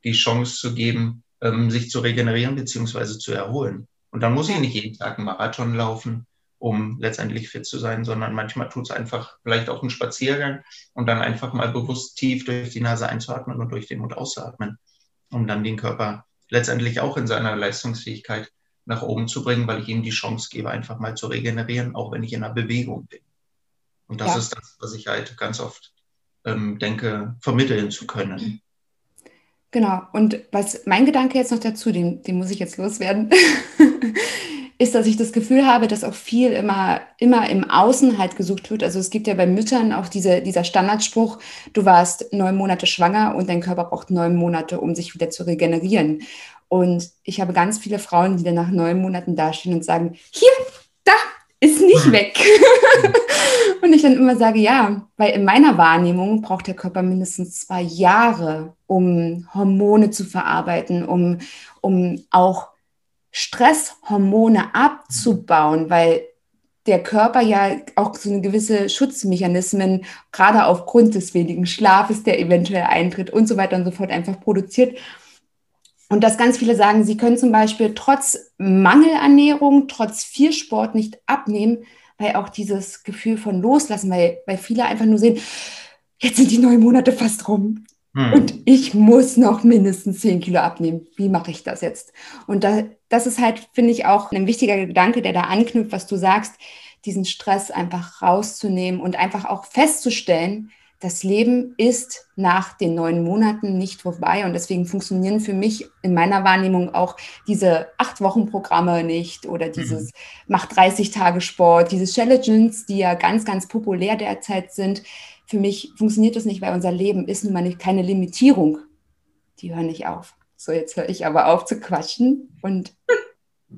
die Chance zu geben, ähm, sich zu regenerieren, beziehungsweise zu erholen. Und dann muss ich nicht jeden Tag einen Marathon laufen, um letztendlich fit zu sein, sondern manchmal tut es einfach vielleicht auch einen Spaziergang und dann einfach mal bewusst tief durch die Nase einzuatmen und durch den Mund auszuatmen, um dann den Körper letztendlich auch in seiner Leistungsfähigkeit nach oben zu bringen, weil ich ihm die Chance gebe, einfach mal zu regenerieren, auch wenn ich in einer Bewegung bin. Und das ja. ist das, was ich halt ganz oft ähm, denke, vermitteln zu können. Genau. Und was mein Gedanke jetzt noch dazu, den, den muss ich jetzt loswerden, ist, dass ich das Gefühl habe, dass auch viel immer, immer im Außen halt gesucht wird. Also es gibt ja bei Müttern auch diese, dieser Standardspruch, du warst neun Monate schwanger und dein Körper braucht neun Monate, um sich wieder zu regenerieren. Und ich habe ganz viele Frauen, die dann nach neun Monaten dastehen und sagen, hier, da, ist nicht hm. weg. und ich dann immer sage, ja, weil in meiner Wahrnehmung braucht der Körper mindestens zwei Jahre, um Hormone zu verarbeiten, um, um auch Stresshormone abzubauen, weil der Körper ja auch so eine gewisse Schutzmechanismen, gerade aufgrund des wenigen Schlafes, der eventuell eintritt und so weiter und so fort, einfach produziert. Und dass ganz viele sagen, sie können zum Beispiel trotz Mangelernährung, trotz viel Sport nicht abnehmen, weil auch dieses Gefühl von Loslassen, weil, weil viele einfach nur sehen, jetzt sind die neun Monate fast rum. Hm. Und ich muss noch mindestens zehn Kilo abnehmen. Wie mache ich das jetzt? Und da, das ist halt, finde ich, auch ein wichtiger Gedanke, der da anknüpft, was du sagst, diesen Stress einfach rauszunehmen und einfach auch festzustellen, das Leben ist nach den neun Monaten nicht vorbei und deswegen funktionieren für mich in meiner Wahrnehmung auch diese acht Wochen Programme nicht oder mhm. dieses mhm. macht 30 Tage Sport, diese Challenges, die ja ganz, ganz populär derzeit sind. Für mich funktioniert das nicht, weil unser Leben ist nun mal keine Limitierung. Die hören nicht auf. So, jetzt höre ich aber auf zu quatschen und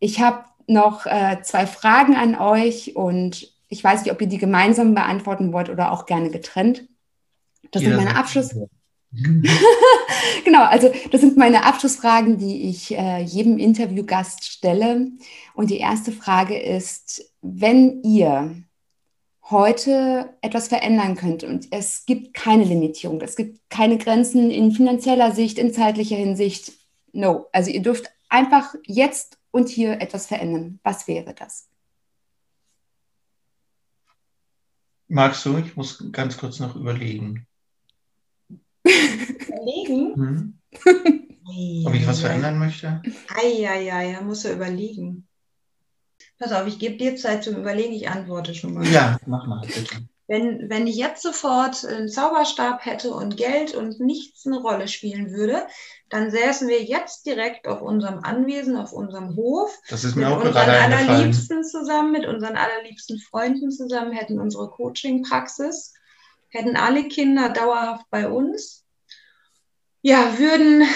ich habe noch äh, zwei Fragen an euch und ich weiß nicht, ob ihr die gemeinsam beantworten wollt oder auch gerne getrennt. Das ja, sind meine Abschluss. genau, also das sind meine Abschlussfragen, die ich äh, jedem Interviewgast stelle. Und die erste Frage ist, wenn ihr heute etwas verändern könnt und es gibt keine Limitierung, es gibt keine Grenzen in finanzieller Sicht, in zeitlicher Hinsicht, no. Also ihr dürft einfach jetzt und hier etwas verändern. Was wäre das? Magst du? Ich muss ganz kurz noch überlegen. Überlegen? Hm? Ob ich was verändern möchte? Eieiei, da muss er überlegen. Pass auf, ich gebe dir Zeit zum Überlegen, ich antworte schon mal. Ja, mach mal, bitte. Wenn, wenn ich jetzt sofort einen Zauberstab hätte und Geld und nichts eine Rolle spielen würde, dann säßen wir jetzt direkt auf unserem Anwesen, auf unserem Hof. Das ist mir mit auch unseren allerliebsten zusammen, mit unseren allerliebsten Freunden zusammen, hätten unsere Coaching-Praxis, hätten alle Kinder dauerhaft bei uns. Ja, würden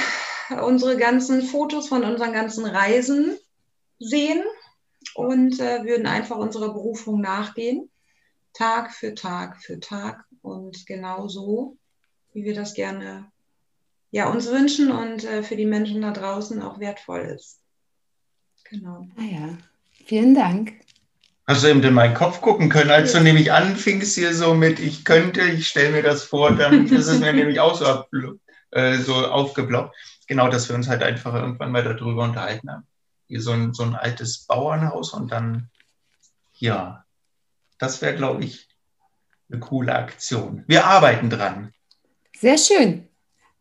unsere ganzen Fotos von unseren ganzen Reisen sehen und äh, würden einfach unserer Berufung nachgehen. Tag für Tag für Tag und genau so, wie wir das gerne ja, uns wünschen und äh, für die Menschen da draußen auch wertvoll ist. Genau. Ah ja, vielen Dank. Hast du eben in meinen Kopf gucken können, als du nämlich anfingst hier so mit, ich könnte, ich stelle mir das vor, dann ist es mir nämlich auch so, äh, so aufgeblockt. Genau, dass wir uns halt einfach irgendwann mal darüber unterhalten haben. Hier so ein, so ein altes Bauernhaus und dann, ja, das wäre, glaube ich, eine coole Aktion. Wir arbeiten dran. Sehr schön.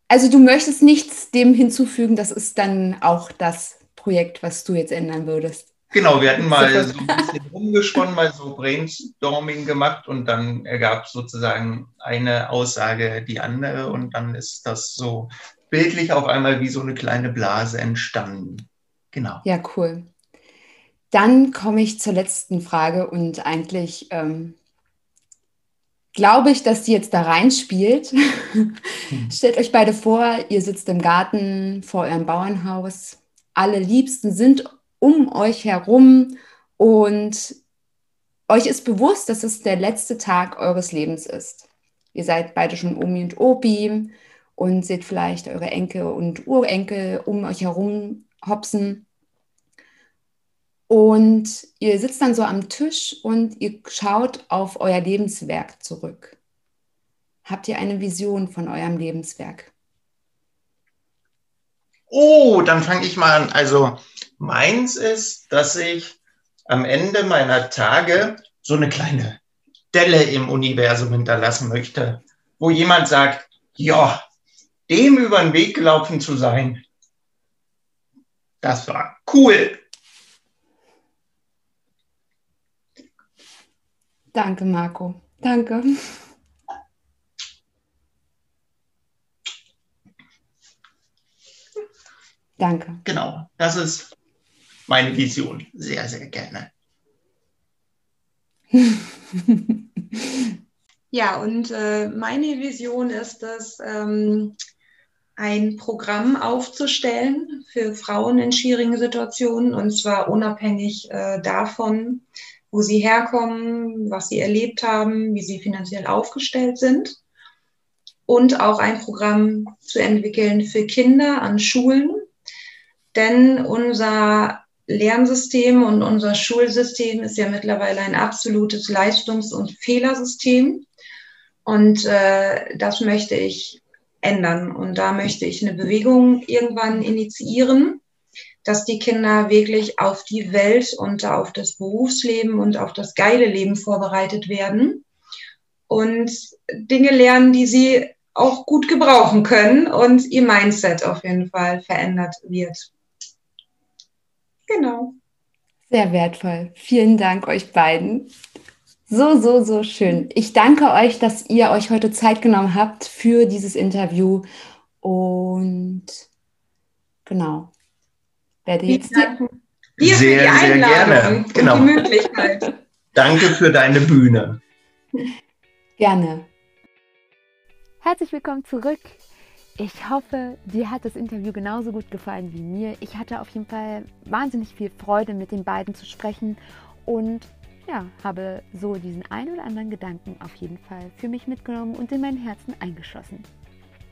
Also du möchtest nichts dem hinzufügen, das ist dann auch das Projekt, was du jetzt ändern würdest. Genau, wir hatten mal so ein bisschen rumgesponnen, mal so Brainstorming gemacht und dann ergab sozusagen eine Aussage die andere und dann ist das so bildlich auf einmal wie so eine kleine Blase entstanden. Genau. Ja, cool. Dann komme ich zur letzten Frage und eigentlich ähm, glaube ich, dass die jetzt da reinspielt. Stellt euch beide vor, ihr sitzt im Garten vor eurem Bauernhaus. Alle Liebsten sind um euch herum und euch ist bewusst, dass es der letzte Tag eures Lebens ist. Ihr seid beide schon Omi und Opi und seht vielleicht eure Enkel und Urenkel um euch herum hopsen. Und ihr sitzt dann so am Tisch und ihr schaut auf euer Lebenswerk zurück. Habt ihr eine Vision von eurem Lebenswerk? Oh, dann fange ich mal an. Also meins ist, dass ich am Ende meiner Tage so eine kleine Delle im Universum hinterlassen möchte, wo jemand sagt, ja, dem über den Weg gelaufen zu sein, das war cool. Danke, Marco. Danke. Danke. Genau, das ist meine Vision. Sehr, sehr gerne. ja, und äh, meine Vision ist es, ähm, ein Programm aufzustellen für Frauen in schwierigen Situationen und zwar unabhängig äh, davon, wo sie herkommen, was sie erlebt haben, wie sie finanziell aufgestellt sind. und auch ein Programm zu entwickeln für Kinder an Schulen. Denn unser Lernsystem und unser Schulsystem ist ja mittlerweile ein absolutes Leistungs- und Fehlersystem. Und äh, das möchte ich ändern. Und da möchte ich eine Bewegung irgendwann initiieren, dass die Kinder wirklich auf die Welt und auf das Berufsleben und auf das geile Leben vorbereitet werden und Dinge lernen, die sie auch gut gebrauchen können und ihr Mindset auf jeden Fall verändert wird. Genau. Sehr wertvoll. Vielen Dank euch beiden. So, so, so schön. Ich danke euch, dass ihr euch heute Zeit genommen habt für dieses Interview. Und genau. Werde jetzt dir sehr, sehr gerne. Genau. die Möglichkeit. Danke für deine Bühne. Gerne. Herzlich willkommen zurück. Ich hoffe, dir hat das Interview genauso gut gefallen wie mir. Ich hatte auf jeden Fall wahnsinnig viel Freude, mit den beiden zu sprechen und ja, habe so diesen einen oder anderen Gedanken auf jeden Fall für mich mitgenommen und in mein Herzen eingeschlossen.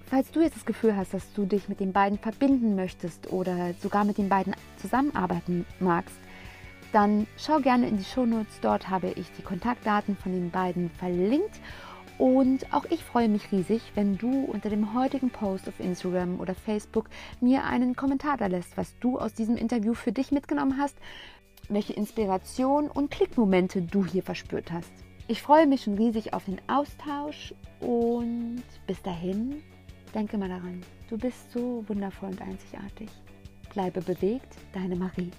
Falls du jetzt das Gefühl hast, dass du dich mit den beiden verbinden möchtest oder sogar mit den beiden zusammenarbeiten magst, dann schau gerne in die Shownotes. Dort habe ich die Kontaktdaten von den beiden verlinkt. Und auch ich freue mich riesig, wenn du unter dem heutigen Post auf Instagram oder Facebook mir einen Kommentar da lässt, was du aus diesem Interview für dich mitgenommen hast welche Inspiration und Klickmomente du hier verspürt hast. Ich freue mich schon riesig auf den Austausch und bis dahin, denke mal daran, du bist so wundervoll und einzigartig. Bleibe bewegt, deine Marie.